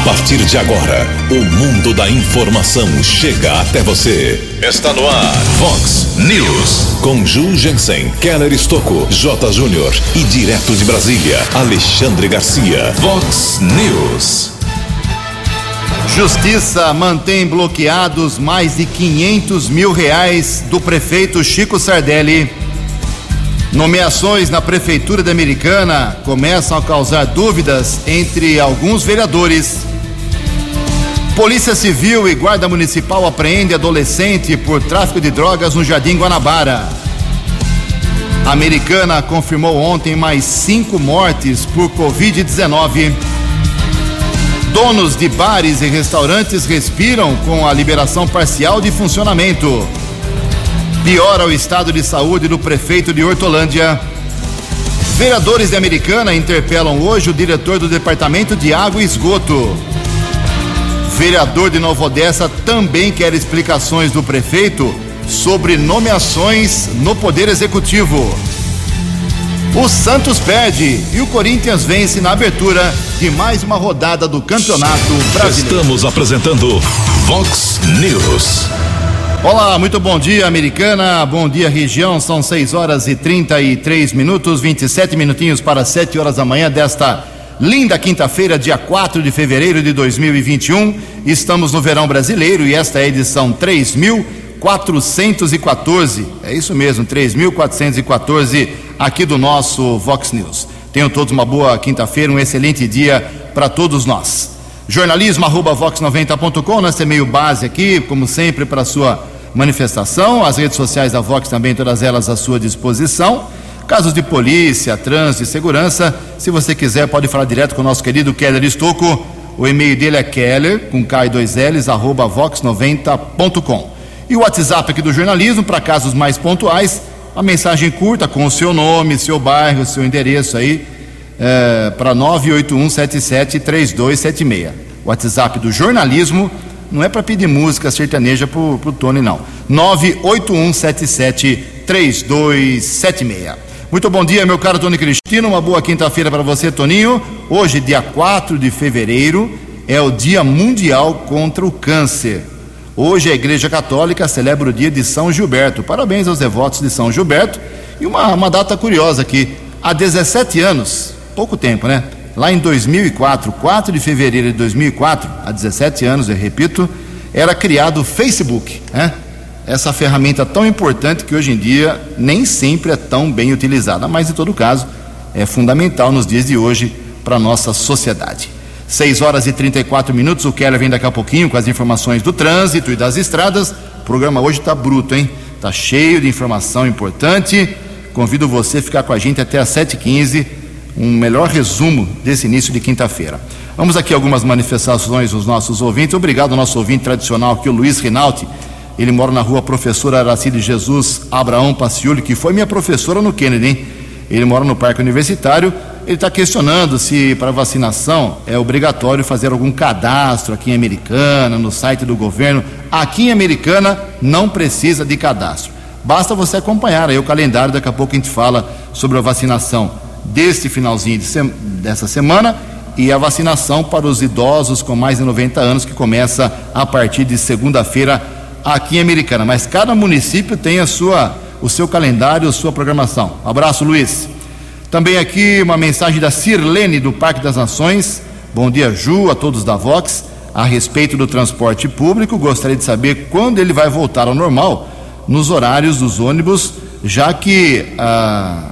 A partir de agora, o mundo da informação chega até você. Está no ar, Fox News. Com Ju Jensen, Keller Estocco, J. Júnior e direto de Brasília, Alexandre Garcia. Fox News. Justiça mantém bloqueados mais de 500 mil reais do prefeito Chico Sardelli. Nomeações na Prefeitura da Americana começam a causar dúvidas entre alguns vereadores. Polícia Civil e Guarda Municipal apreende adolescente por tráfico de drogas no Jardim Guanabara. A Americana confirmou ontem mais cinco mortes por Covid-19. Donos de bares e restaurantes respiram com a liberação parcial de funcionamento. Piora o estado de saúde do prefeito de Hortolândia. Vereadores de Americana interpelam hoje o diretor do Departamento de Água e Esgoto. Vereador de Nova Odessa também quer explicações do prefeito sobre nomeações no Poder Executivo. O Santos perde e o Corinthians vence na abertura de mais uma rodada do Campeonato Brasileiro. Estamos apresentando Fox News. Olá, muito bom dia, americana. Bom dia, região. São 6 horas e 33 minutos, 27 minutinhos para 7 horas da manhã desta linda quinta-feira, dia 4 de fevereiro de 2021. Estamos no verão brasileiro e esta é a edição 3414. É isso mesmo, 3414 aqui do nosso Vox News. Tenham todos uma boa quinta-feira, um excelente dia para todos nós. Jornalismo arroba vox90.com, nosso e-mail base aqui, como sempre, para sua manifestação. As redes sociais da Vox também, todas elas à sua disposição. Casos de polícia, trânsito e segurança, se você quiser, pode falar direto com o nosso querido Keller Estocco. O e-mail dele é keller, com K e dois L's, arroba vox90.com. E o WhatsApp aqui do jornalismo, para casos mais pontuais, a mensagem curta com o seu nome, seu bairro, seu endereço aí, é, para 981773276. WhatsApp do jornalismo não é para pedir música sertaneja pro, pro Tony, não. 981773276. Muito bom dia, meu caro Tony Cristino. Uma boa quinta-feira para você, Toninho. Hoje, dia 4 de fevereiro, é o Dia Mundial contra o Câncer. Hoje a Igreja Católica celebra o dia de São Gilberto. Parabéns aos devotos de São Gilberto. E uma, uma data curiosa aqui. Há 17 anos, pouco tempo, né? Lá em 2004, 4 de fevereiro de 2004, há 17 anos, eu repito, era criado o Facebook, né? Essa ferramenta tão importante que hoje em dia nem sempre é tão bem utilizada, mas em todo caso é fundamental nos dias de hoje para a nossa sociedade. 6 horas e 34 minutos, o Keller vem daqui a pouquinho com as informações do trânsito e das estradas. O programa hoje está bruto, hein? Está cheio de informação importante. Convido você a ficar com a gente até às 7h15 um melhor resumo desse início de quinta-feira. Vamos aqui algumas manifestações dos nossos ouvintes. Obrigado ao nosso ouvinte tradicional aqui, o Luiz Rinaldi. Ele mora na rua Professora Aracide Jesus Abraão Paciuli, que foi minha professora no Kennedy, hein? Ele mora no Parque Universitário. Ele está questionando se para vacinação é obrigatório fazer algum cadastro aqui em Americana, no site do governo. Aqui em Americana não precisa de cadastro. Basta você acompanhar aí o calendário, daqui a pouco a gente fala sobre a vacinação deste finalzinho de sem, dessa semana e a vacinação para os idosos com mais de 90 anos, que começa a partir de segunda-feira aqui em Americana. Mas cada município tem a sua, o seu calendário, a sua programação. Abraço, Luiz. Também aqui uma mensagem da Sirlene do Parque das Nações. Bom dia, Ju, a todos da Vox. A respeito do transporte público, gostaria de saber quando ele vai voltar ao normal nos horários dos ônibus, já que ah,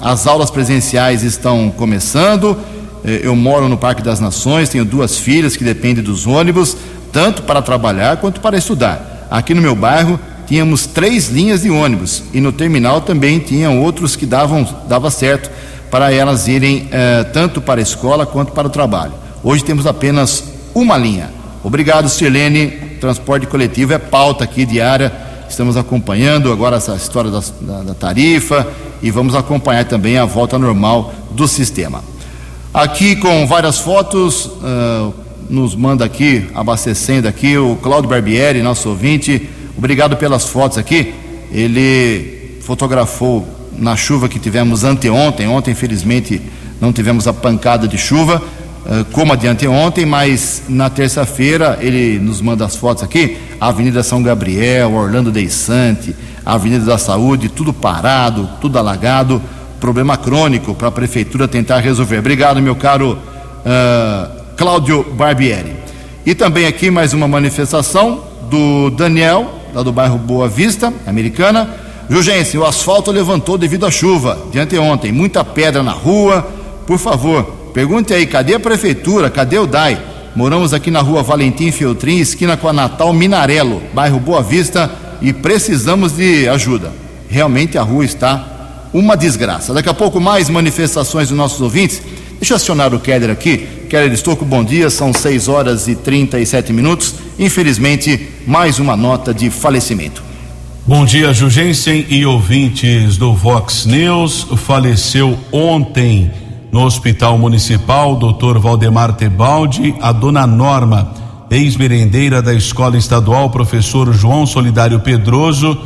as aulas presenciais estão começando. Eu moro no Parque das Nações, tenho duas filhas que dependem dos ônibus, tanto para trabalhar quanto para estudar. Aqui no meu bairro tínhamos três linhas de ônibus e no terminal também tinham outros que davam dava certo para elas irem eh, tanto para a escola quanto para o trabalho. Hoje temos apenas uma linha. Obrigado, Sirlene. Transporte coletivo é pauta aqui diária. Estamos acompanhando agora essa história da, da, da tarifa e vamos acompanhar também a volta normal do sistema. Aqui com várias fotos, uh, nos manda aqui, abastecendo aqui, o Claudio Barbieri, nosso ouvinte. Obrigado pelas fotos aqui. Ele fotografou na chuva que tivemos anteontem. Ontem, infelizmente, não tivemos a pancada de chuva. uh, como a de anteontem, mas na terça-feira ele nos manda as fotos aqui, Avenida São Gabriel, Orlando Deissante, Avenida da Saúde, tudo parado, tudo alagado, problema crônico para a prefeitura tentar resolver. Obrigado, meu caro uh, Cláudio Barbieri. E também aqui mais uma manifestação do Daniel, lá do bairro Boa Vista, americana. Jugense, o asfalto levantou devido à chuva de anteontem, muita pedra na rua. Por favor, pergunte aí, cadê a prefeitura? Cadê o DAI? Moramos aqui na rua Valentim Feltrin, esquina com a Natal Minarelo, bairro Boa Vista, e precisamos de ajuda. Realmente a rua está uma desgraça. Daqui a pouco mais manifestações dos nossos ouvintes. Deixa eu acionar o Keller aqui. Keller Estouco, bom dia. São 6 horas e 37 minutos. Infelizmente, mais uma nota de falecimento. Bom dia, Jugensen e ouvintes do Vox News. Faleceu ontem no Hospital Municipal, Dr. Valdemar Tebaldi, a dona Norma, ex-merendeira da Escola Estadual, professor João Solidário Pedroso,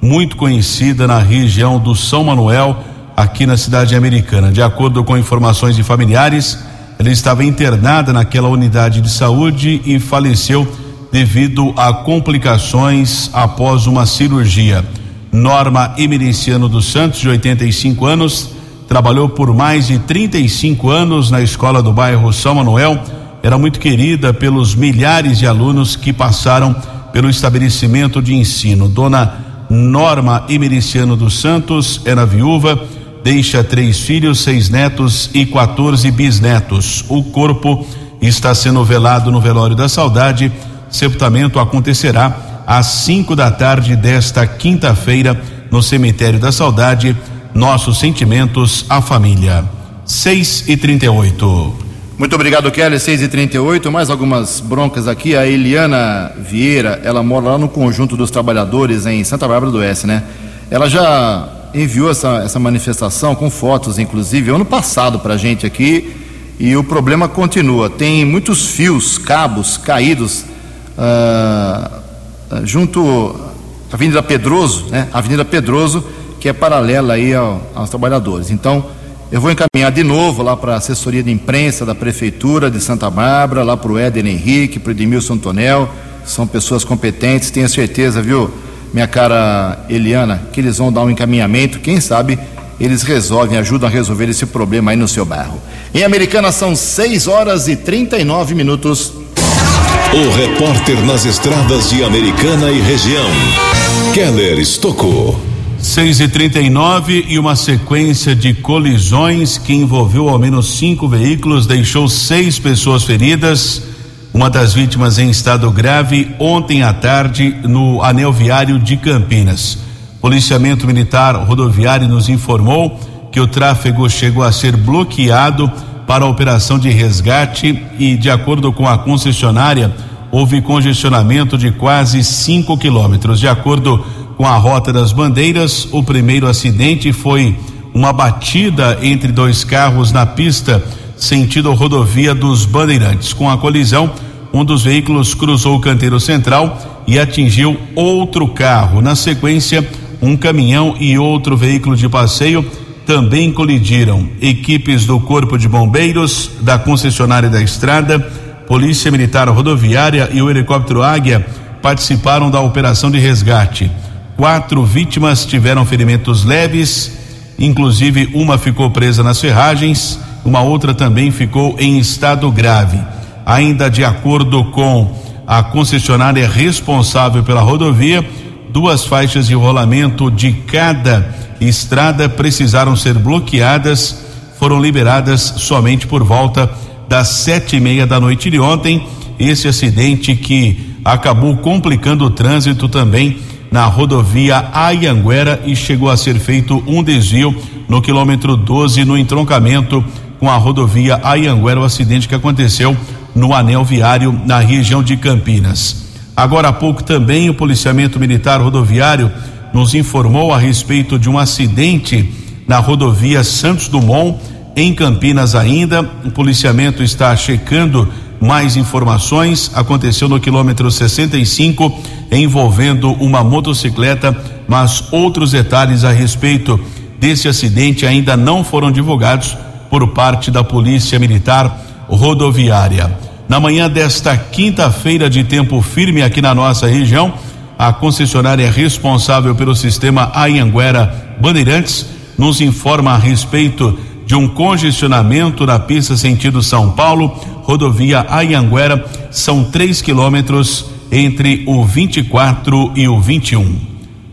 muito conhecida na região do São Manuel aqui na cidade americana. De acordo com informações de familiares, ela estava internada naquela unidade de saúde e faleceu devido a complicações após uma cirurgia. Norma Emericiano dos Santos, de 85 anos, trabalhou por mais de 35 anos na escola do bairro São Manuel. Era muito querida pelos milhares de alunos que passaram pelo estabelecimento de ensino. Dona Norma Emericiano dos Santos era viúva deixa três filhos, seis netos e 14 bisnetos. O corpo está sendo velado no velório da saudade. Sepultamento acontecerá às 5 da tarde desta quinta-feira no cemitério da saudade. Nossos sentimentos à família. 6 e 38 Muito obrigado, Kelly. 6 e 38 Mais algumas broncas aqui. A Eliana Vieira, ela mora lá no conjunto dos trabalhadores em Santa Bárbara do Oeste, né? Ela já enviou essa, essa manifestação com fotos, inclusive, ano passado para a gente aqui, e o problema continua. Tem muitos fios, cabos caídos ah, junto à Avenida Pedroso, né? Avenida Pedroso, que é paralela aí ao, aos trabalhadores. Então, eu vou encaminhar de novo lá para a assessoria de imprensa da Prefeitura de Santa Bárbara, lá para o Éder Henrique, para o Edmilson Tonel, são pessoas competentes, tenho certeza, viu? Minha cara Eliana, que eles vão dar um encaminhamento, quem sabe eles resolvem, ajudam a resolver esse problema aí no seu bairro. Em Americana são 6 horas e 39 minutos. O repórter nas estradas de Americana e região, Keller Estocou. 6 e 39 e uma sequência de colisões que envolveu ao menos cinco veículos deixou seis pessoas feridas uma das vítimas em estado grave ontem à tarde no anel viário de Campinas. Policiamento Militar Rodoviário nos informou que o tráfego chegou a ser bloqueado para a operação de resgate e, de acordo com a concessionária, houve congestionamento de quase 5 quilômetros. De acordo com a Rota das Bandeiras, o primeiro acidente foi uma batida entre dois carros na pista sentido rodovia dos Bandeirantes. Com a colisão, um dos veículos cruzou o canteiro central e atingiu outro carro. Na sequência, um caminhão e outro veículo de passeio também colidiram. Equipes do Corpo de Bombeiros, da concessionária da estrada, Polícia Militar Rodoviária e o helicóptero Águia participaram da operação de resgate. Quatro vítimas tiveram ferimentos leves, inclusive uma ficou presa nas ferragens uma outra também ficou em estado grave. Ainda de acordo com a concessionária responsável pela rodovia, duas faixas de rolamento de cada estrada precisaram ser bloqueadas, foram liberadas somente por volta das sete e meia da noite de ontem. Esse acidente que acabou complicando o trânsito também na rodovia Ayanguera e chegou a ser feito um desvio no quilômetro 12 no entroncamento com a rodovia Ayanguera, o acidente que aconteceu no anel viário na região de Campinas. Agora há pouco também o policiamento militar rodoviário nos informou a respeito de um acidente na rodovia Santos Dumont em Campinas ainda. O policiamento está checando mais informações. Aconteceu no quilômetro 65 envolvendo uma motocicleta, mas outros detalhes a respeito desse acidente ainda não foram divulgados por parte da Polícia Militar rodoviária. Na manhã desta quinta-feira de tempo firme aqui na nossa região, a concessionária responsável pelo sistema Ayanguera Bandeirantes nos informa a respeito de um congestionamento na pista sentido São Paulo, rodovia Ayanguera, são 3 quilômetros entre o 24 e o 21.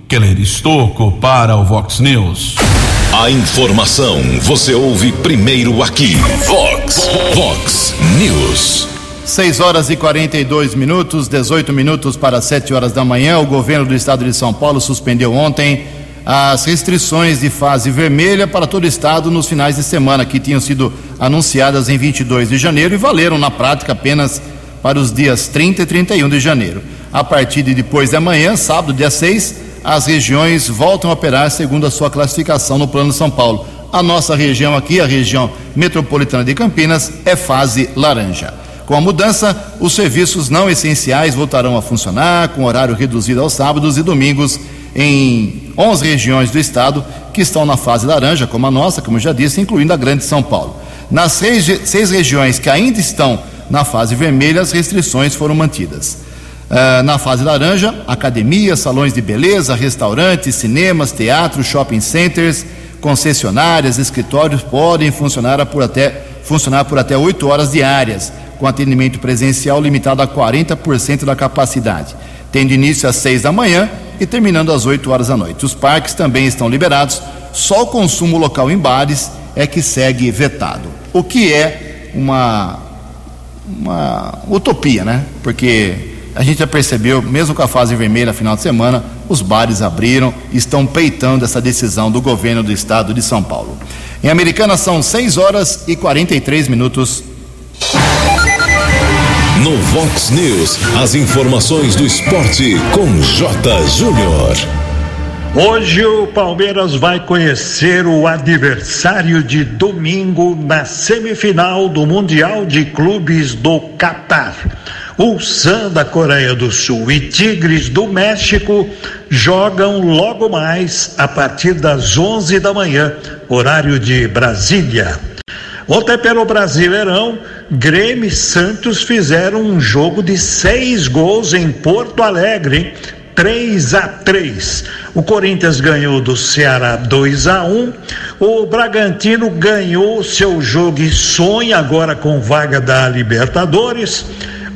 Keller Estocco para o Vox News. A informação você ouve primeiro aqui. Vox, Vox News. 6 horas e 42 minutos, 18 minutos para 7 horas da manhã. O governo do estado de São Paulo suspendeu ontem as restrições de fase vermelha para todo o estado nos finais de semana, que tinham sido anunciadas em 22 de janeiro e valeram na prática apenas para os dias 30 e 31 de janeiro. A partir de depois de amanhã, sábado, dia 6, as regiões voltam a operar segundo a sua classificação no Plano São Paulo. A nossa região aqui, a região metropolitana de Campinas, é fase laranja. Com a mudança, os serviços não essenciais voltarão a funcionar, com horário reduzido aos sábados e domingos, em 11 regiões do estado que estão na fase laranja, como a nossa, como eu já disse, incluindo a Grande São Paulo. Nas seis, seis regiões que ainda estão na fase vermelha, as restrições foram mantidas. Uh, na fase laranja, academias, salões de beleza, restaurantes, cinemas, teatros, shopping centers, concessionárias, escritórios podem funcionar por até funcionar por até 8 horas diárias, com atendimento presencial limitado a 40% da capacidade, tendo início às 6 da manhã e terminando às 8 horas da noite. Os parques também estão liberados, só o consumo local em bares é que segue vetado. O que é uma uma utopia, né? Porque a gente já percebeu, mesmo com a fase vermelha final de semana, os bares abriram e estão peitando essa decisão do governo do estado de São Paulo. Em Americana são 6 horas e 43 minutos. No Vox News, as informações do esporte com J. Júnior. Hoje o Palmeiras vai conhecer o adversário de domingo na semifinal do Mundial de Clubes do Catar. Ulsan da Coreia do Sul e Tigres do México jogam logo mais a partir das 11 da manhã, horário de Brasília. Ontem pelo Brasileirão, Grêmio e Santos fizeram um jogo de seis gols em Porto Alegre, 3 a 3. O Corinthians ganhou do Ceará 2 a 1. O Bragantino ganhou seu jogo e sonha agora com vaga da Libertadores.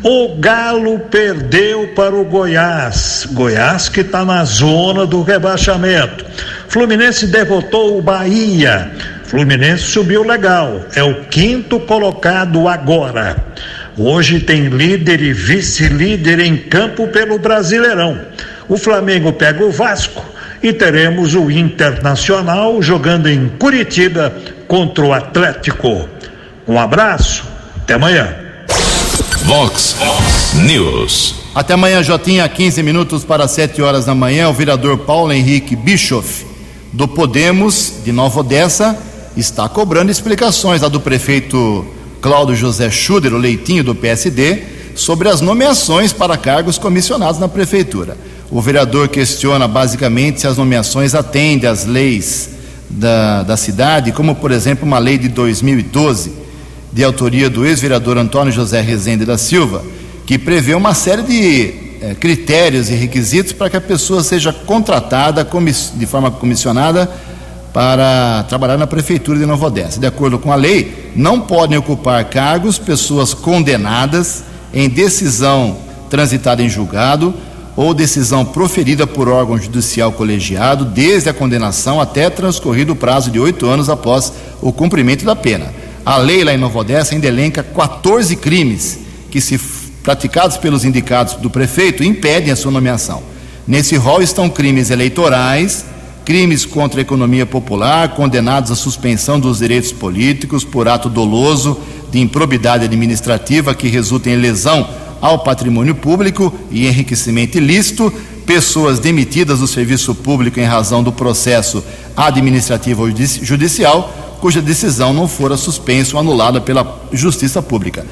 O Galo perdeu para o Goiás. Goiás que está na zona do rebaixamento. Fluminense derrotou o Bahia. Fluminense subiu legal. É o quinto colocado agora. Hoje tem líder e vice-líder em campo pelo Brasileirão. O Flamengo pega o Vasco e teremos o Internacional jogando em Curitiba contra o Atlético. Um abraço, até amanhã. Vox News. Até amanhã, Jotinha, 15 minutos para 7 horas da manhã. O vereador Paulo Henrique Bischoff, do Podemos, de Nova Odessa, está cobrando explicações lá do prefeito Cláudio José Schuder, o leitinho do PSD, sobre as nomeações para cargos comissionados na prefeitura. O vereador questiona basicamente se as nomeações atendem às leis da, da cidade, como, por exemplo, uma lei de 2012 de autoria do ex-vereador Antônio José Rezende da Silva, que prevê uma série de eh, critérios e requisitos para que a pessoa seja contratada de forma comissionada para trabalhar na prefeitura de Nova Odessa. De acordo com a lei, não podem ocupar cargos pessoas condenadas em decisão transitada em julgado ou decisão proferida por órgão judicial colegiado desde a condenação até transcorrido o prazo de oito anos após o cumprimento da pena. A lei lá em Nova Odessa ainda elenca 14 crimes que, se praticados pelos indicados do prefeito, impedem a sua nomeação. Nesse rol estão crimes eleitorais, crimes contra a economia popular, condenados à suspensão dos direitos políticos por ato doloso de improbidade administrativa que resulta em lesão ao patrimônio público e enriquecimento ilícito, pessoas demitidas do serviço público em razão do processo administrativo ou judicial cuja decisão não fora suspensa ou anulada pela Justiça Pública.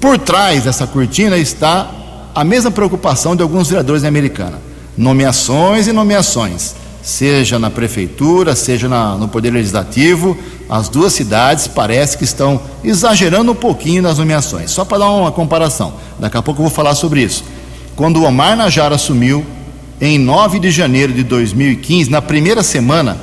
Por trás dessa cortina está a mesma preocupação de alguns vereadores americanos: nomeações e nomeações. seja na prefeitura, seja na, no Poder Legislativo, as duas cidades parece que estão exagerando um pouquinho nas nomeações. Só para dar uma comparação, daqui a pouco eu vou falar sobre isso. Quando o Omar Najar assumiu, em 9 de janeiro de 2015, na primeira semana,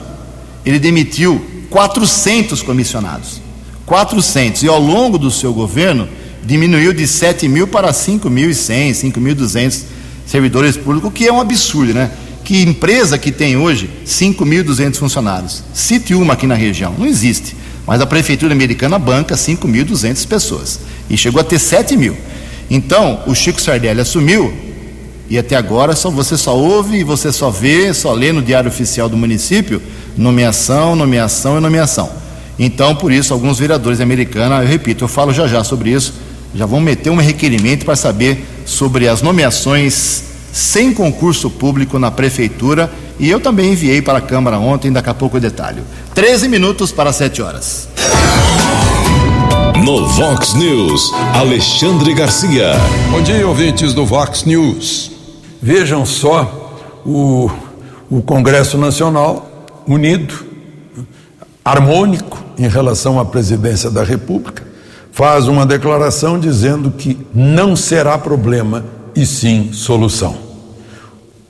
ele demitiu 400 comissionados. 400. E ao longo do seu governo, diminuiu de 7 mil para 5.100, 5.200 servidores públicos, o que é um absurdo, né? Que empresa que tem hoje 5.200 funcionários? Cite uma aqui na região, não existe. Mas a prefeitura americana banca 5.200 pessoas e chegou a ter 7 mil. Então, o Chico Sardelli assumiu e até agora só você só ouve e você só vê, só lê no Diário Oficial do município nomeação, nomeação e nomeação. Então, por isso, alguns vereadores americanos, eu repito, eu falo já já sobre isso, já vão meter um requerimento para saber sobre as nomeações sem concurso público na prefeitura e eu também enviei para a Câmara ontem, daqui a pouco eu detalho. 13 minutos para 7 horas. No Vox News, Alexandre Garcia. Bom dia, ouvintes do Vox News. Vejam só o, o Congresso Nacional unido, harmônico em relação à presidência da República, faz uma declaração dizendo que não será problema e sim solução.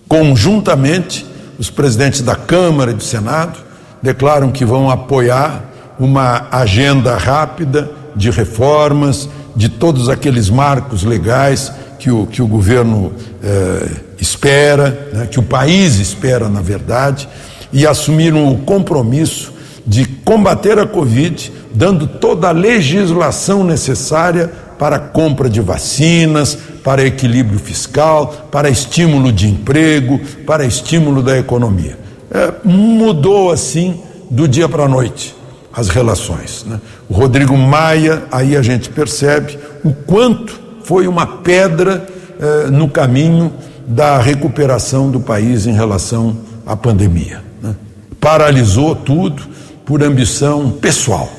Conjuntamente, os presidentes da Câmara e do Senado declaram que vão apoiar uma agenda rápida de reformas, de todos aqueles marcos legais que o, que o governo eh, espera, né, que o país espera, na verdade, e assumiram o compromisso de combater a Covid dando toda a legislação necessária para a compra de vacinas, para equilíbrio fiscal, para estímulo de emprego, para estímulo da economia. É, mudou assim do dia para a noite as relações. Né? O Rodrigo Maia, aí a gente percebe o quanto foi uma pedra eh, no caminho da recuperação do país em relação à pandemia. Né? Paralisou tudo por ambição pessoal.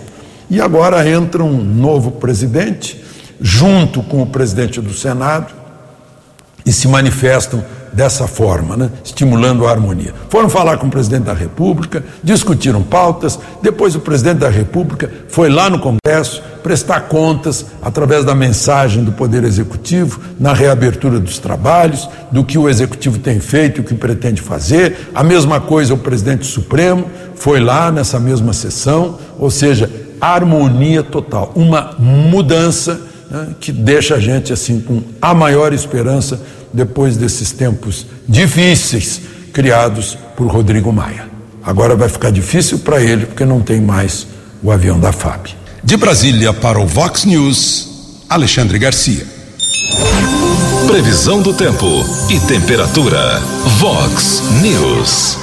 E agora entra um novo presidente, junto com o presidente do Senado, e se manifestam dessa forma, né? estimulando a harmonia. Foram falar com o presidente da República, discutiram pautas, depois o presidente da República foi lá no Congresso prestar contas através da mensagem do Poder Executivo na reabertura dos trabalhos, do que o Executivo tem feito e o que pretende fazer. A mesma coisa o presidente Supremo foi lá nessa mesma sessão, ou seja, harmonia total, uma mudança né, que deixa a gente assim com a maior esperança depois desses tempos difíceis criados por Rodrigo Maia. Agora vai ficar difícil para ele porque não tem mais o avião da FAB. De Brasília para o Vox News, Alexandre Garcia. Previsão do tempo e temperatura. Vox News.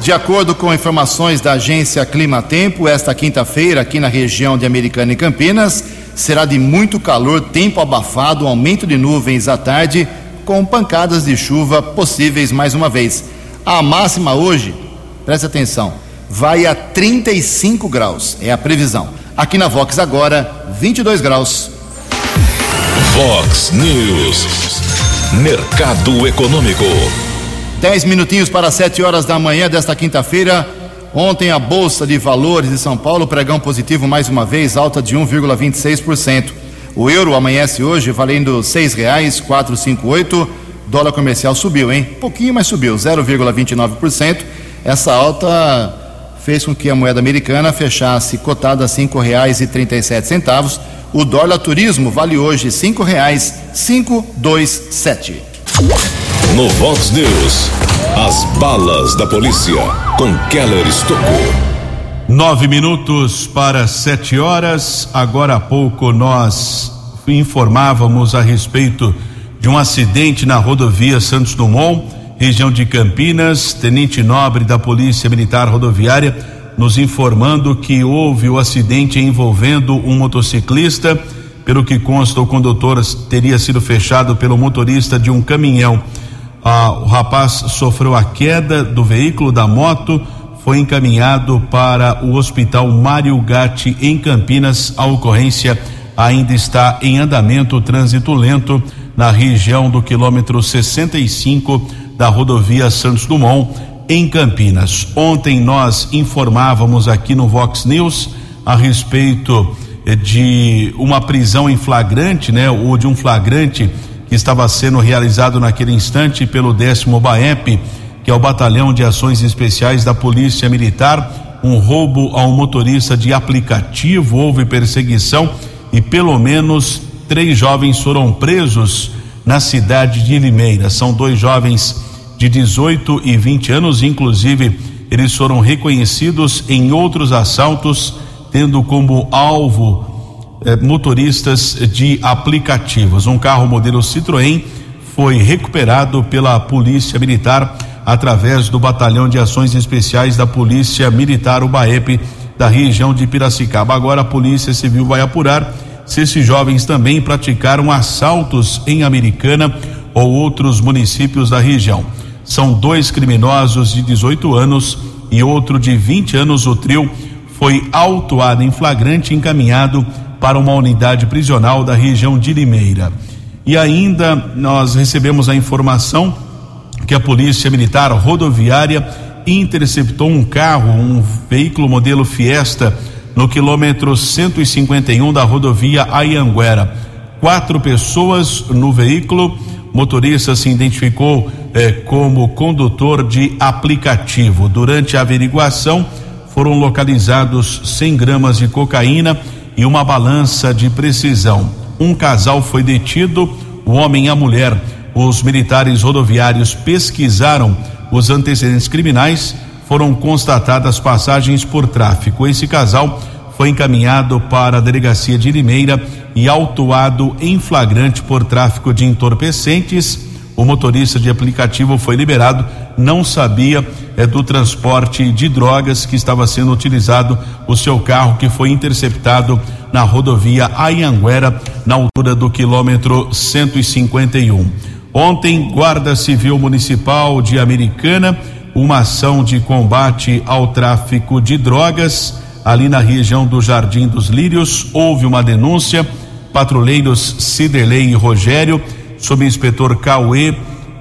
De acordo com informações da agência Clima Tempo, esta quinta-feira, aqui na região de Americana e Campinas, será de muito calor, tempo abafado, aumento de nuvens à tarde, com pancadas de chuva possíveis mais uma vez. A máxima hoje, preste atenção, vai a 35 graus, é a previsão. Aqui na Vox agora, 22 graus. Vox News. Mercado Econômico. 10 minutinhos para 7 horas da manhã desta quinta-feira. Ontem a Bolsa de Valores de São Paulo, pregão positivo mais uma vez, alta de 1,26%. O euro amanhece hoje valendo cinco oito. Dólar comercial subiu, hein? Pouquinho, mas subiu, 0,29%. Essa alta fez com que a moeda americana fechasse cotada a sete centavos. O dólar turismo vale hoje dois sete. No Vox News, as balas da polícia com Keller Estocou. Nove minutos para sete horas. Agora há pouco nós informávamos a respeito de um acidente na rodovia Santos Dumont, região de Campinas. Tenente Nobre da Polícia Militar Rodoviária nos informando que houve o acidente envolvendo um motociclista. Pelo que consta, o condutor teria sido fechado pelo motorista de um caminhão. Ah, o rapaz sofreu a queda do veículo da moto foi encaminhado para o Hospital Mário Gatti em Campinas. A ocorrência ainda está em andamento trânsito lento na região do quilômetro 65 da rodovia Santos Dumont, em Campinas. Ontem nós informávamos aqui no Vox News a respeito eh, de uma prisão em flagrante, né, ou de um flagrante que estava sendo realizado naquele instante pelo décimo BAEP, que é o Batalhão de Ações Especiais da Polícia Militar, um roubo a um motorista de aplicativo, houve perseguição e pelo menos três jovens foram presos na cidade de Limeira. São dois jovens de 18 e 20 anos, inclusive eles foram reconhecidos em outros assaltos, tendo como alvo eh, motoristas de aplicativos. Um carro modelo Citroën foi recuperado pela Polícia Militar através do Batalhão de Ações Especiais da Polícia Militar, o BAEP, da região de Piracicaba. Agora a Polícia Civil vai apurar se esses jovens também praticaram assaltos em Americana ou outros municípios da região. São dois criminosos de 18 anos e outro de 20 anos. O trio foi autuado em flagrante encaminhado para uma unidade prisional da região de Limeira. E ainda nós recebemos a informação que a Polícia Militar Rodoviária interceptou um carro, um veículo modelo Fiesta no quilômetro 151 da rodovia Ayanguera. Quatro pessoas no veículo. Motorista se identificou eh, como condutor de aplicativo. Durante a averiguação, foram localizados 100 gramas de cocaína e uma balança de precisão. Um casal foi detido, o homem e a mulher. Os militares rodoviários pesquisaram os antecedentes criminais foram constatadas passagens por tráfico. Esse casal foi encaminhado para a delegacia de Limeira e autuado em flagrante por tráfico de entorpecentes. O motorista de aplicativo foi liberado, não sabia é, do transporte de drogas que estava sendo utilizado o seu carro que foi interceptado na rodovia Ayanguera, na altura do quilômetro 151. Ontem, Guarda Civil Municipal de Americana uma ação de combate ao tráfico de drogas ali na região do Jardim dos Lírios. Houve uma denúncia. Patrulheiros Ciderley e Rogério, subinspetor Cauê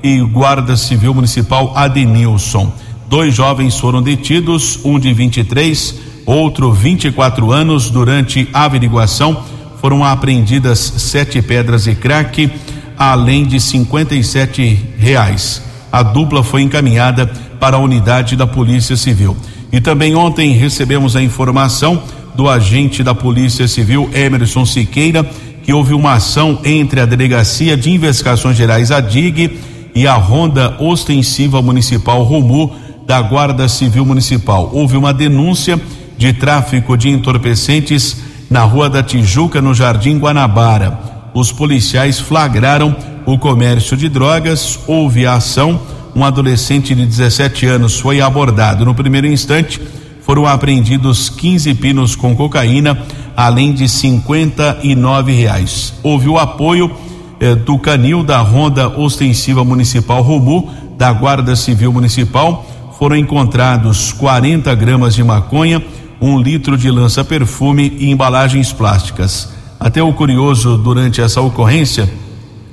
e guarda civil municipal Adenilson. Dois jovens foram detidos, um de 23, outro 24 anos. Durante a averiguação, foram apreendidas sete pedras e crack, além de 57 reais. A dupla foi encaminhada para a unidade da Polícia Civil. E também ontem recebemos a informação do agente da Polícia Civil, Emerson Siqueira, que houve uma ação entre a Delegacia de Investigações Gerais, a DIG, e a Ronda Ostensiva Municipal Romu da Guarda Civil Municipal. Houve uma denúncia de tráfico de entorpecentes na Rua da Tijuca, no Jardim Guanabara. Os policiais flagraram o comércio de drogas, houve a ação um adolescente de 17 anos foi abordado. No primeiro instante, foram apreendidos 15 pinos com cocaína, além de 59 reais. Houve o apoio eh, do canil da Ronda Ostensiva Municipal Romu, da Guarda Civil Municipal. Foram encontrados 40 gramas de maconha, um litro de lança-perfume e embalagens plásticas. Até o curioso durante essa ocorrência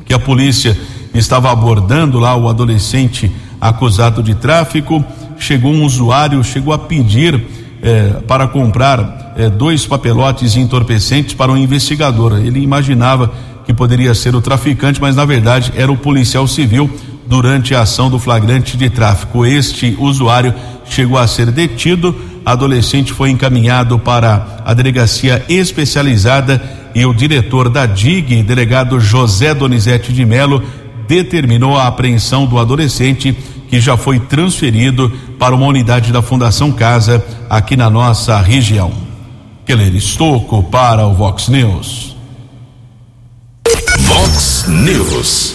que a polícia estava abordando lá o adolescente acusado de tráfico. Chegou um usuário, chegou a pedir eh, para comprar eh, dois papelotes entorpecentes para um investigador. Ele imaginava que poderia ser o traficante, mas na verdade era o policial civil durante a ação do flagrante de tráfico. Este usuário chegou a ser detido. Adolescente foi encaminhado para a delegacia especializada e o diretor da DIG, delegado José Donizete de Melo, determinou a apreensão do adolescente que já foi transferido para uma unidade da Fundação Casa aqui na nossa região. Keller Estocco para o Vox News. Vox News.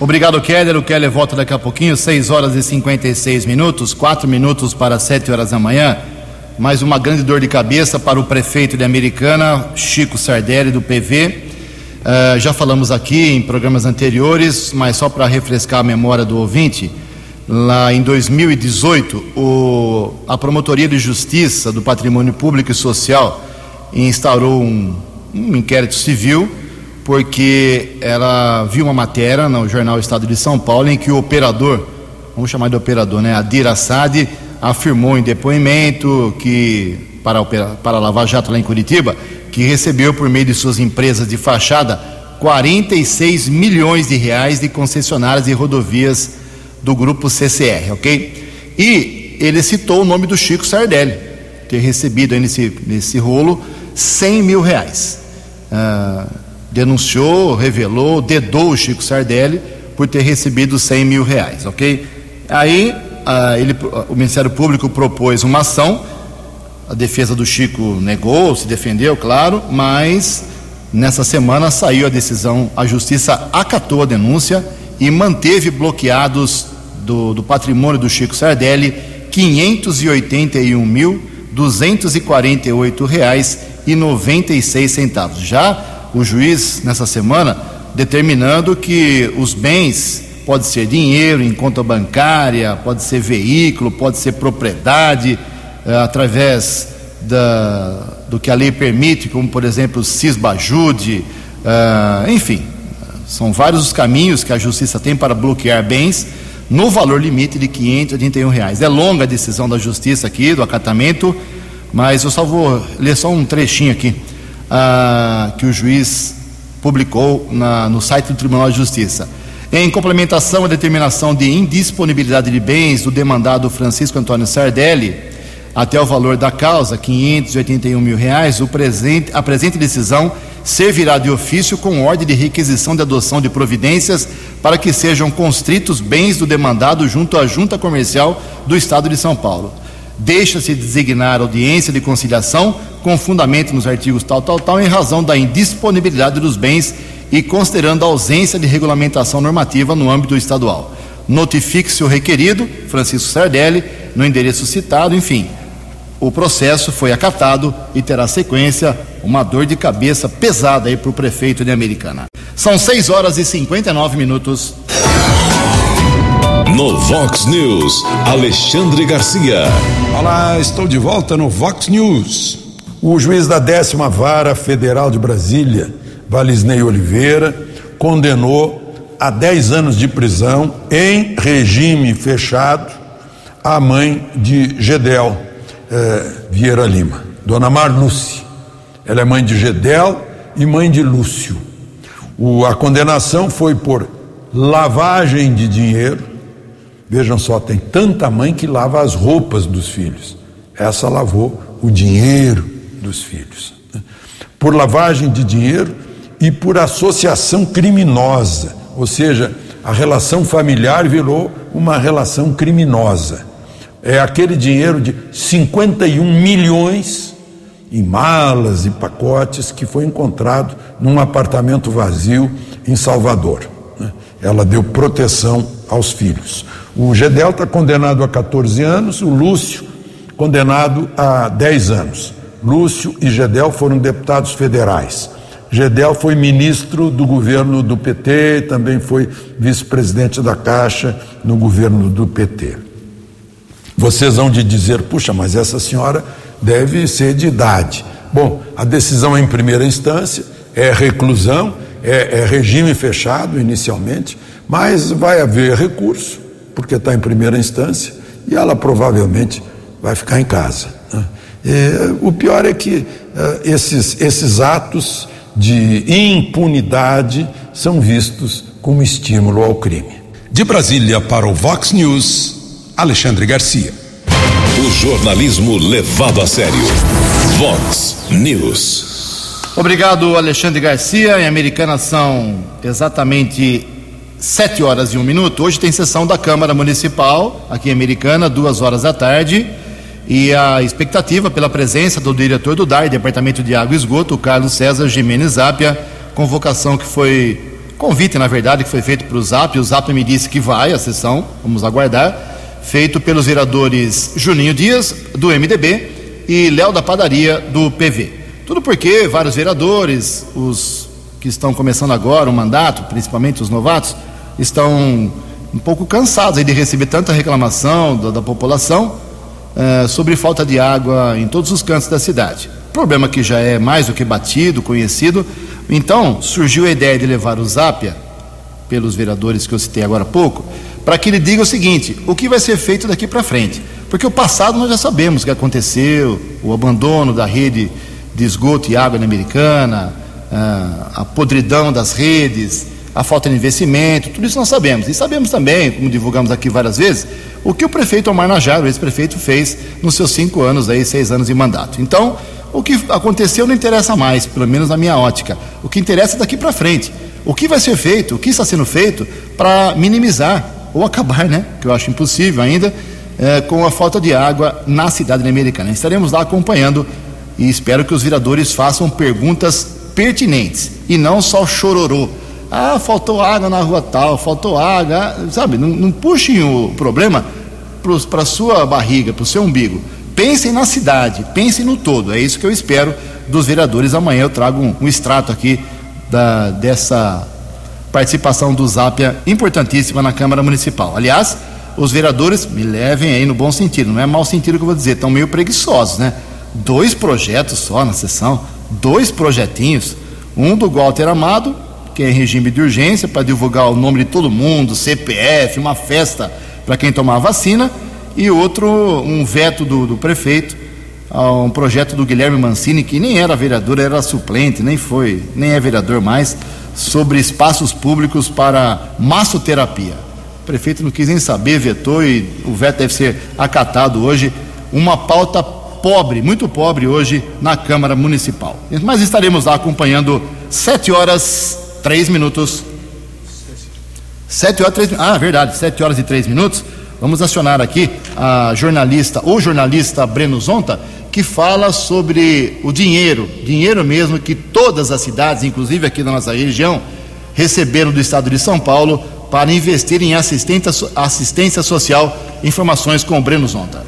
Obrigado, Keller. O Keller volta daqui a pouquinho, 6 horas e 56 minutos, 4 minutos para 7 horas da manhã. Mais uma grande dor de cabeça para o prefeito de Americana, Chico Sardelli, do PV Uh, já falamos aqui em programas anteriores, mas só para refrescar a memória do ouvinte, lá em 2018, o, a Promotoria de Justiça do Patrimônio Público e Social instaurou um, um inquérito civil, porque ela viu uma matéria no jornal Estado de São Paulo em que o operador vamos chamar de operador, né? Adir Assad, afirmou em depoimento que, para, para a Lava Jato lá em Curitiba, que recebeu por meio de suas empresas de fachada 46 milhões de reais de concessionárias de rodovias do grupo CCR, ok? E ele citou o nome do Chico Sardelli, ter recebido aí nesse, nesse rolo 100 mil reais. Ah, denunciou, revelou, dedou o Chico Sardelli por ter recebido 100 mil reais, ok? Aí ah, ele, o Ministério Público propôs uma ação, a defesa do Chico negou, se defendeu, claro, mas nessa semana saiu a decisão, a Justiça acatou a denúncia e manteve bloqueados do, do patrimônio do Chico Sardelli 581 mil 248 reais e 96 centavos. Já o juiz nessa semana determinando que os bens pode ser dinheiro em conta bancária, pode ser veículo, pode ser propriedade eh, através da, do que a lei permite, como por exemplo cisbajude, eh, enfim, são vários os caminhos que a justiça tem para bloquear bens no valor limite de 581 reais. É longa a decisão da justiça aqui, do acatamento, mas eu só vou ler só um trechinho aqui ah, que o juiz publicou na, no site do Tribunal de Justiça. Em complementação à determinação de indisponibilidade de bens do demandado Francisco Antônio Sardelli, até o valor da causa, 581 mil reais, presente, a presente decisão servirá de ofício com ordem de requisição de adoção de providências para que sejam constritos bens do demandado junto à Junta Comercial do Estado de São Paulo. Deixa-se designar audiência de conciliação com fundamento nos artigos tal, tal, tal, em razão da indisponibilidade dos bens e considerando a ausência de regulamentação normativa no âmbito estadual. Notifique-se o requerido, Francisco Sardelli, no endereço citado, enfim. O processo foi acatado e terá sequência uma dor de cabeça pesada aí para o prefeito de Americana. São 6 horas e 59 minutos. No Vox News, Alexandre Garcia. Olá, estou de volta no Vox News. O juiz da décima vara federal de Brasília, Valisney Oliveira, condenou a 10 anos de prisão em regime fechado a mãe de Gedel eh, Vieira Lima, Dona Marluce. Ela é mãe de Gedel e mãe de Lúcio. O, a condenação foi por lavagem de dinheiro. Vejam só, tem tanta mãe que lava as roupas dos filhos. Essa lavou o dinheiro dos filhos. Né? Por lavagem de dinheiro e por associação criminosa, ou seja, a relação familiar virou uma relação criminosa. É aquele dinheiro de 51 milhões em malas e pacotes que foi encontrado num apartamento vazio em Salvador. Né? Ela deu proteção aos filhos. O Gedel está condenado a 14 anos, o Lúcio condenado a 10 anos. Lúcio e Gedel foram deputados federais. Gedel foi ministro do governo do PT, também foi vice-presidente da Caixa no governo do PT. Vocês vão de dizer, puxa, mas essa senhora deve ser de idade. Bom, a decisão em primeira instância é reclusão, é, é regime fechado inicialmente, mas vai haver recurso, porque está em primeira instância, e ela provavelmente vai ficar em casa. Né? E, o pior é que uh, esses, esses atos de impunidade são vistos como estímulo ao crime. De Brasília para o Vox News, Alexandre Garcia. O jornalismo levado a sério. Vox News. Obrigado, Alexandre Garcia. Em Americana são exatamente sete horas e um minuto. Hoje tem sessão da Câmara Municipal, aqui em Americana, duas horas da tarde. E a expectativa pela presença do diretor do DAI, Departamento de Água e Esgoto, Carlos César Jimenez Zapia, convocação que foi, convite na verdade, que foi feito para o Zap, o Zap me disse que vai à sessão, vamos aguardar, feito pelos vereadores Juninho Dias, do MDB, e Léo da Padaria, do PV. Tudo porque vários vereadores, os que estão começando agora o mandato, principalmente os novatos, estão um pouco cansados de receber tanta reclamação da, da população uh, sobre falta de água em todos os cantos da cidade. Problema que já é mais do que batido, conhecido. Então, surgiu a ideia de levar o Zápia, pelos vereadores que eu citei agora há pouco, para que ele diga o seguinte: o que vai ser feito daqui para frente? Porque o passado nós já sabemos o que aconteceu, o abandono da rede de esgoto e água na Americana, a podridão das redes, a falta de investimento, tudo isso nós sabemos. E sabemos também, como divulgamos aqui várias vezes, o que o prefeito Omar Najar, o ex-prefeito, fez nos seus cinco anos, aí, seis anos de mandato. Então, o que aconteceu não interessa mais, pelo menos na minha ótica. O que interessa é daqui para frente. O que vai ser feito, o que está sendo feito para minimizar ou acabar, né? Que eu acho impossível ainda, é, com a falta de água na cidade americana. Estaremos lá acompanhando e espero que os vereadores façam perguntas pertinentes e não só chororô. Ah, faltou água na rua tal, faltou água, sabe? Não, não puxem o problema para sua barriga, para o seu umbigo. Pensem na cidade, pensem no todo. É isso que eu espero dos vereadores. Amanhã eu trago um, um extrato aqui da, dessa participação do Zápia importantíssima na Câmara Municipal. Aliás, os vereadores me levem aí no bom sentido, não é mau sentido que eu vou dizer, estão meio preguiçosos, né? Dois projetos só na sessão, dois projetinhos, um do Walter Amado, que é regime de urgência, para divulgar o nome de todo mundo, CPF, uma festa para quem tomar vacina, e outro, um veto do, do prefeito um projeto do Guilherme Mancini, que nem era vereador, era suplente, nem foi, nem é vereador mais, sobre espaços públicos para massoterapia. O prefeito não quis nem saber, vetou e o veto deve ser acatado hoje. Uma pauta pobre, muito pobre hoje na Câmara Municipal. Mas estaremos lá acompanhando sete horas três minutos. Sete horas, três Ah, verdade, sete horas e três minutos. Vamos acionar aqui a jornalista, ou jornalista Breno Zonta, que fala sobre o dinheiro, dinheiro mesmo que todas as cidades, inclusive aqui da nossa região, receberam do Estado de São Paulo para investir em assistência, social. Informações com o Breno Zonta.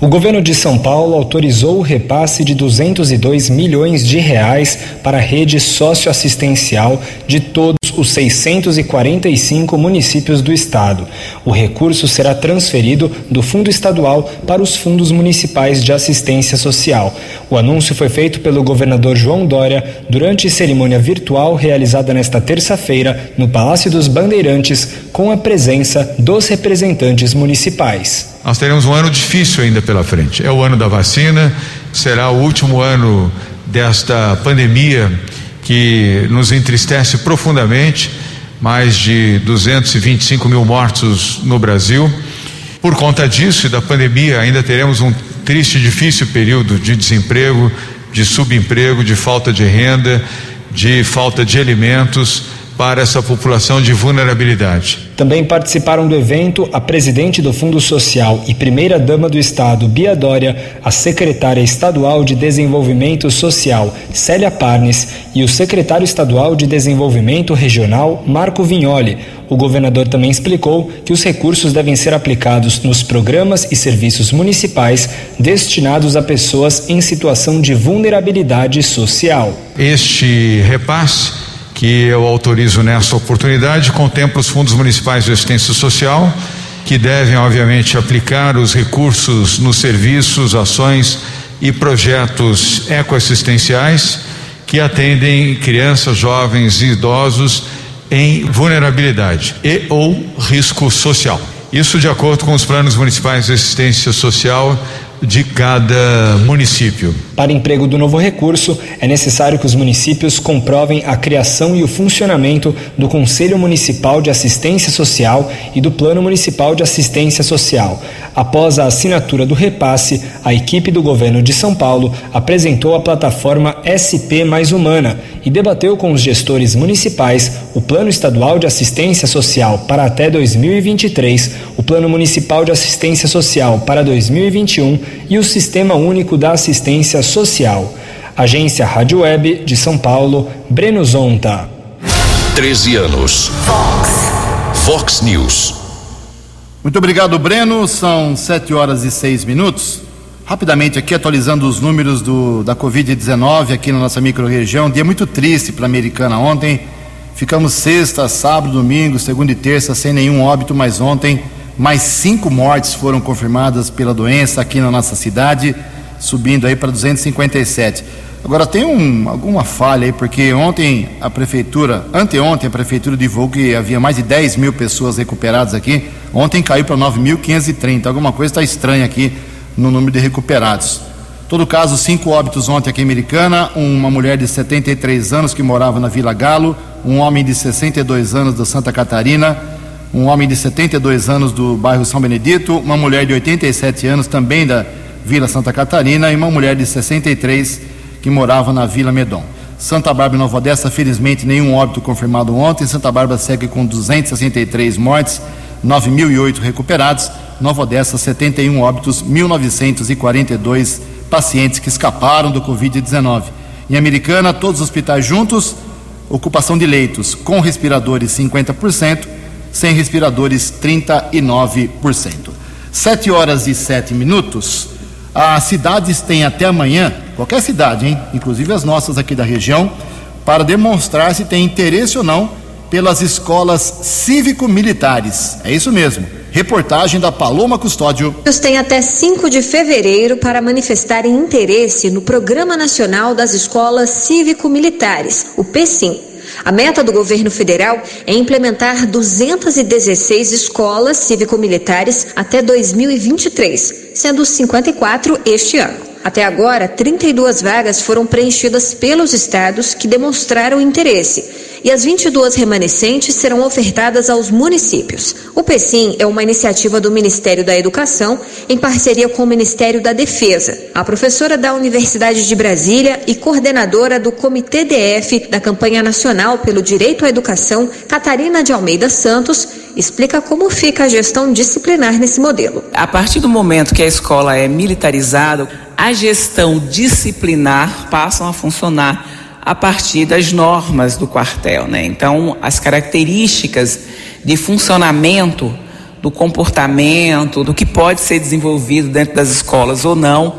O governo de São Paulo autorizou o repasse de 202 milhões de reais para a rede socioassistencial de todos os 645 municípios do estado. O recurso será transferido do Fundo Estadual para os fundos municipais de assistência social. O anúncio foi feito pelo governador João Dória durante cerimônia virtual realizada nesta terça-feira no Palácio dos Bandeirantes, com a presença dos representantes municipais. Nós teremos um ano difícil ainda pela frente. É o ano da vacina, será o último ano desta pandemia que nos entristece profundamente mais de 225 mil mortos no Brasil. Por conta disso e da pandemia, ainda teremos um triste e difícil período de desemprego, de subemprego, de falta de renda, de falta de alimentos para essa população de vulnerabilidade. Também participaram do evento a presidente do Fundo Social e primeira-dama do Estado, Bia Dória, a secretária estadual de Desenvolvimento Social, Célia Parnes, e o secretário estadual de Desenvolvimento Regional, Marco Vignoli. O governador também explicou que os recursos devem ser aplicados nos programas e serviços municipais destinados a pessoas em situação de vulnerabilidade social. Este repasse que eu autorizo nessa oportunidade contempla os fundos municipais de assistência social, que devem, obviamente, aplicar os recursos nos serviços, ações e projetos ecoassistenciais que atendem crianças, jovens e idosos em vulnerabilidade e ou risco social. Isso de acordo com os planos municipais de assistência social de cada município. Para emprego do novo recurso, é necessário que os municípios comprovem a criação e o funcionamento do Conselho Municipal de Assistência Social e do Plano Municipal de Assistência Social. Após a assinatura do repasse, a equipe do governo de São Paulo apresentou a plataforma SP Mais Humana e debateu com os gestores municipais o Plano Estadual de Assistência Social para até 2023, o Plano Municipal de Assistência Social para 2021 e o Sistema Único da Assistência Social. Agência Rádio Web de São Paulo, Breno Zonta. 13 anos. Fox. Fox News. Muito obrigado, Breno. São 7 horas e 6 minutos. Rapidamente aqui, atualizando os números do, da Covid-19 aqui na nossa microrregião. Dia muito triste para a americana ontem. Ficamos sexta, sábado, domingo, segunda e terça sem nenhum óbito, mas ontem mais cinco mortes foram confirmadas pela doença aqui na nossa cidade, subindo aí para 257. Agora tem um, alguma falha aí, porque ontem a prefeitura, anteontem a prefeitura divulgou que havia mais de 10 mil pessoas recuperadas aqui. Ontem caiu para 9.530. Alguma coisa está estranha aqui no número de recuperados. Todo caso, cinco óbitos ontem aqui em Americana, uma mulher de 73 anos que morava na Vila Galo, um homem de 62 anos da Santa Catarina, um homem de 72 anos do bairro São Benedito, uma mulher de 87 anos também da Vila Santa Catarina e uma mulher de 63 anos que morava na Vila Medon. Santa Bárbara e Nova Odessa, felizmente, nenhum óbito confirmado ontem. Santa Bárbara segue com 263 mortes, 9.008 recuperados. Nova Odessa, 71 óbitos, 1.942 pacientes que escaparam do Covid-19. Em Americana, todos os hospitais juntos, ocupação de leitos com respiradores 50%, sem respiradores 39%. 7 horas e 7 minutos. As cidades têm até amanhã, qualquer cidade, hein? inclusive as nossas aqui da região, para demonstrar se tem interesse ou não pelas escolas cívico-militares. É isso mesmo. Reportagem da Paloma Custódio. Os têm até 5 de fevereiro para manifestarem interesse no Programa Nacional das Escolas Cívico-Militares, o PSIM. A meta do governo federal é implementar 216 escolas cívico-militares até 2023, sendo 54 este ano. Até agora, 32 vagas foram preenchidas pelos estados que demonstraram interesse e as 22 remanescentes serão ofertadas aos municípios. O PECIM é uma iniciativa do Ministério da Educação em parceria com o Ministério da Defesa. A professora da Universidade de Brasília e coordenadora do Comitê DF da Campanha Nacional pelo Direito à Educação, Catarina de Almeida Santos, explica como fica a gestão disciplinar nesse modelo. A partir do momento que a escola é militarizada, a gestão disciplinar passa a funcionar a partir das normas do quartel, né? Então, as características de funcionamento do comportamento, do que pode ser desenvolvido dentro das escolas ou não,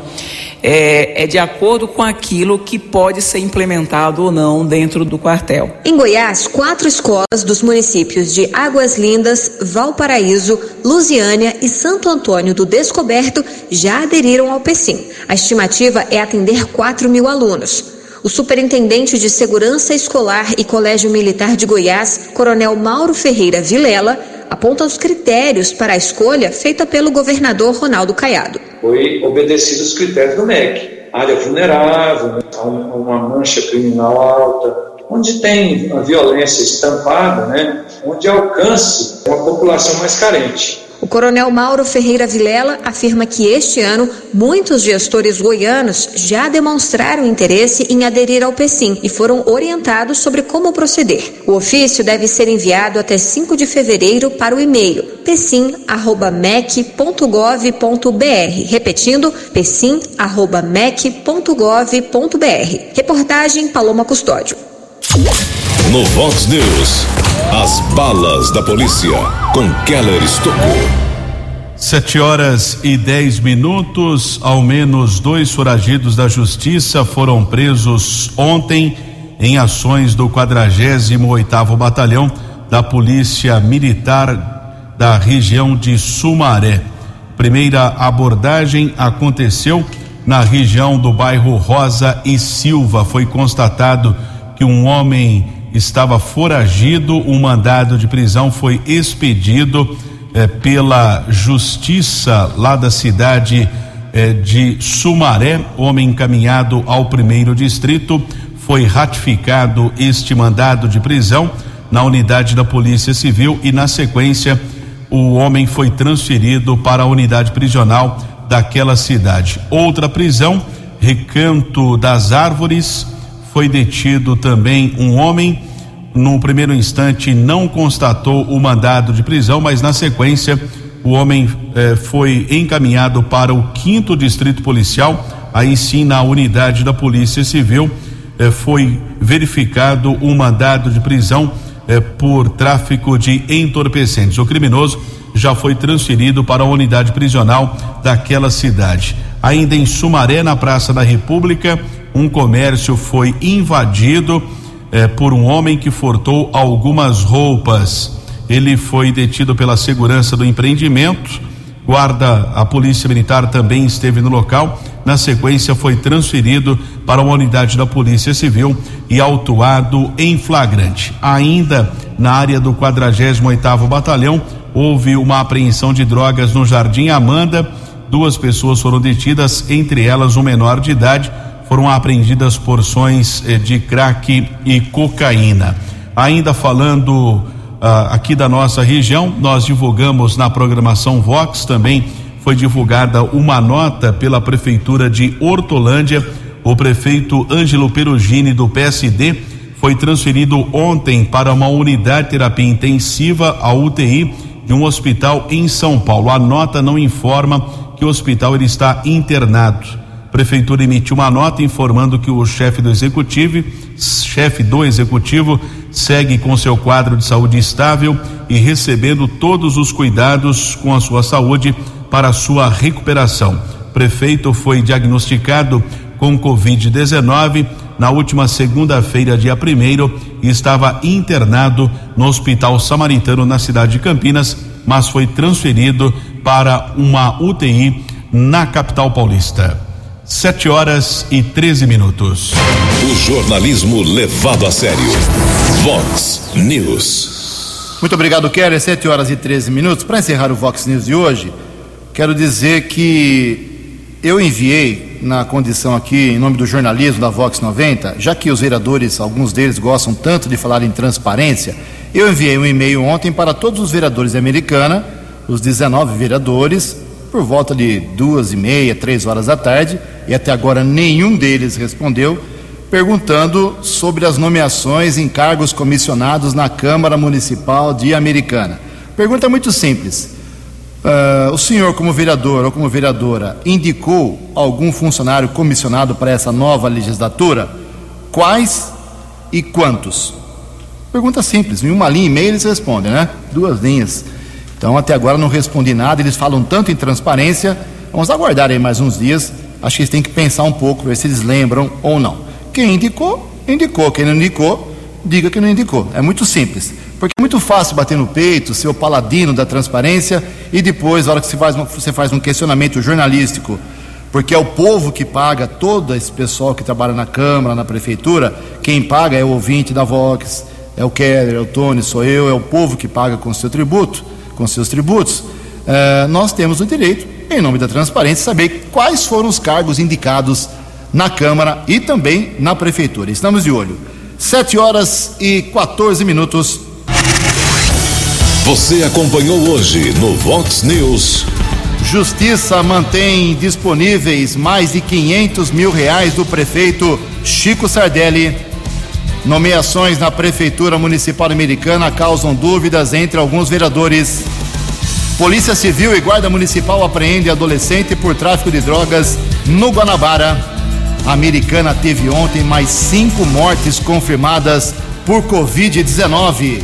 é, é, de acordo com aquilo que pode ser implementado ou não dentro do quartel. Em Goiás, quatro escolas dos municípios de Águas Lindas, Valparaíso, Lusiânia e Santo Antônio do Descoberto já aderiram ao PECIM. A estimativa é atender 4 mil alunos. O superintendente de Segurança Escolar e Colégio Militar de Goiás, Coronel Mauro Ferreira Vilela, aponta os critérios para a escolha feita pelo governador Ronaldo Caiado. Foi obedecido os critérios do MEC. Área vulnerável, uma mancha criminal alta, onde tem a violência estampada, né? onde alcance uma população mais carente. O coronel Mauro Ferreira Vilela afirma que este ano muitos gestores goianos já demonstraram interesse em aderir ao PECIM e foram orientados sobre como proceder. O ofício deve ser enviado até 5 de fevereiro para o e-mail pecim@mec.gov.br, repetindo pecim@mec.gov.br. Reportagem Paloma Custódio. No Vox News, as balas da polícia com Keller Estocou. Sete horas e dez minutos, ao menos dois foragidos da justiça foram presos ontem em ações do 48 oitavo Batalhão da Polícia Militar da região de Sumaré. Primeira abordagem aconteceu na região do bairro Rosa e Silva. Foi constatado que um homem estava foragido, um mandado de prisão foi expedido eh, pela justiça lá da cidade eh, de Sumaré, homem encaminhado ao primeiro distrito, foi ratificado este mandado de prisão na unidade da Polícia Civil e na sequência o homem foi transferido para a unidade prisional daquela cidade. Outra prisão, Recanto das Árvores, foi detido também um homem. No primeiro instante, não constatou o mandado de prisão, mas na sequência, o homem eh, foi encaminhado para o quinto distrito policial. Aí sim, na unidade da Polícia Civil, eh, foi verificado o mandado de prisão eh, por tráfico de entorpecentes. O criminoso já foi transferido para a unidade prisional daquela cidade. Ainda em Sumaré, na Praça da República, um comércio foi invadido eh, por um homem que furtou algumas roupas. Ele foi detido pela segurança do empreendimento. Guarda, a polícia militar também esteve no local. Na sequência, foi transferido para uma unidade da Polícia Civil e autuado em flagrante. Ainda na área do 48º Batalhão, houve uma apreensão de drogas no Jardim Amanda. Duas pessoas foram detidas, entre elas um menor de idade. Foram apreendidas porções eh, de crack e cocaína. Ainda falando ah, aqui da nossa região. Nós divulgamos na programação Vox também foi divulgada uma nota pela prefeitura de Hortolândia. O prefeito Ângelo Perugini do PSD foi transferido ontem para uma unidade de terapia intensiva, a UTI, de um hospital em São Paulo. A nota não informa que o hospital ele está internado. Prefeitura emitiu uma nota informando que o chefe do executivo, chefe do executivo, segue com seu quadro de saúde estável e recebendo todos os cuidados com a sua saúde para sua recuperação. O prefeito foi diagnosticado com Covid-19 na última segunda-feira, dia 1 e estava internado no Hospital Samaritano na cidade de Campinas, mas foi transferido para uma UTI na capital paulista. Sete horas e 13 minutos. O jornalismo levado a sério. Vox News. Muito obrigado, Kelly. Sete horas e 13 minutos. Para encerrar o Vox News de hoje, quero dizer que eu enviei na condição aqui, em nome do jornalismo da Vox 90, já que os vereadores, alguns deles gostam tanto de falar em transparência, eu enviei um e-mail ontem para todos os vereadores da Americana, os 19 vereadores, por volta de duas e meia, três horas da tarde, e até agora nenhum deles respondeu, perguntando sobre as nomeações em cargos comissionados na Câmara Municipal de Americana. Pergunta muito simples. Uh, o senhor, como vereador ou como vereadora, indicou algum funcionário comissionado para essa nova legislatura? Quais e quantos? Pergunta simples, em uma linha e meia eles respondem, né? Duas linhas. Então, até agora não respondi nada, eles falam tanto em transparência. Vamos aguardar aí mais uns dias. Acho que eles têm que pensar um pouco, ver se eles lembram ou não. Quem indicou, indicou. Quem não indicou, diga que não indicou. É muito simples. Porque é muito fácil bater no peito, ser o paladino da transparência e depois, na hora que você faz, você faz um questionamento jornalístico, porque é o povo que paga, todo esse pessoal que trabalha na Câmara, na Prefeitura, quem paga é o ouvinte da Vox, é o Keller, é o Tony, sou eu, é o povo que paga com seu tributo com seus tributos, eh, nós temos o direito, em nome da transparência, saber quais foram os cargos indicados na Câmara e também na Prefeitura. Estamos de olho. 7 horas e 14 minutos. Você acompanhou hoje no Vox News. Justiça mantém disponíveis mais de 500 mil reais do prefeito Chico Sardelli Nomeações na Prefeitura Municipal Americana causam dúvidas entre alguns vereadores. Polícia Civil e Guarda Municipal apreende adolescente por tráfico de drogas no Guanabara. A americana teve ontem mais cinco mortes confirmadas por Covid-19.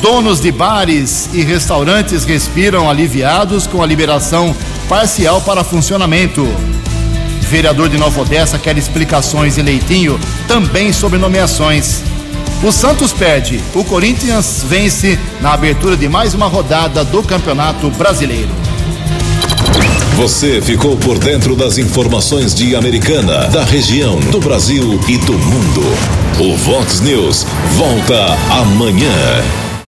Donos de bares e restaurantes respiram aliviados com a liberação parcial para funcionamento. Vereador de Nova Odessa quer explicações e Leitinho também sobre nomeações. O Santos perde, o Corinthians vence na abertura de mais uma rodada do Campeonato Brasileiro. Você ficou por dentro das informações de Americana, da região, do Brasil e do mundo. O Vox News volta amanhã.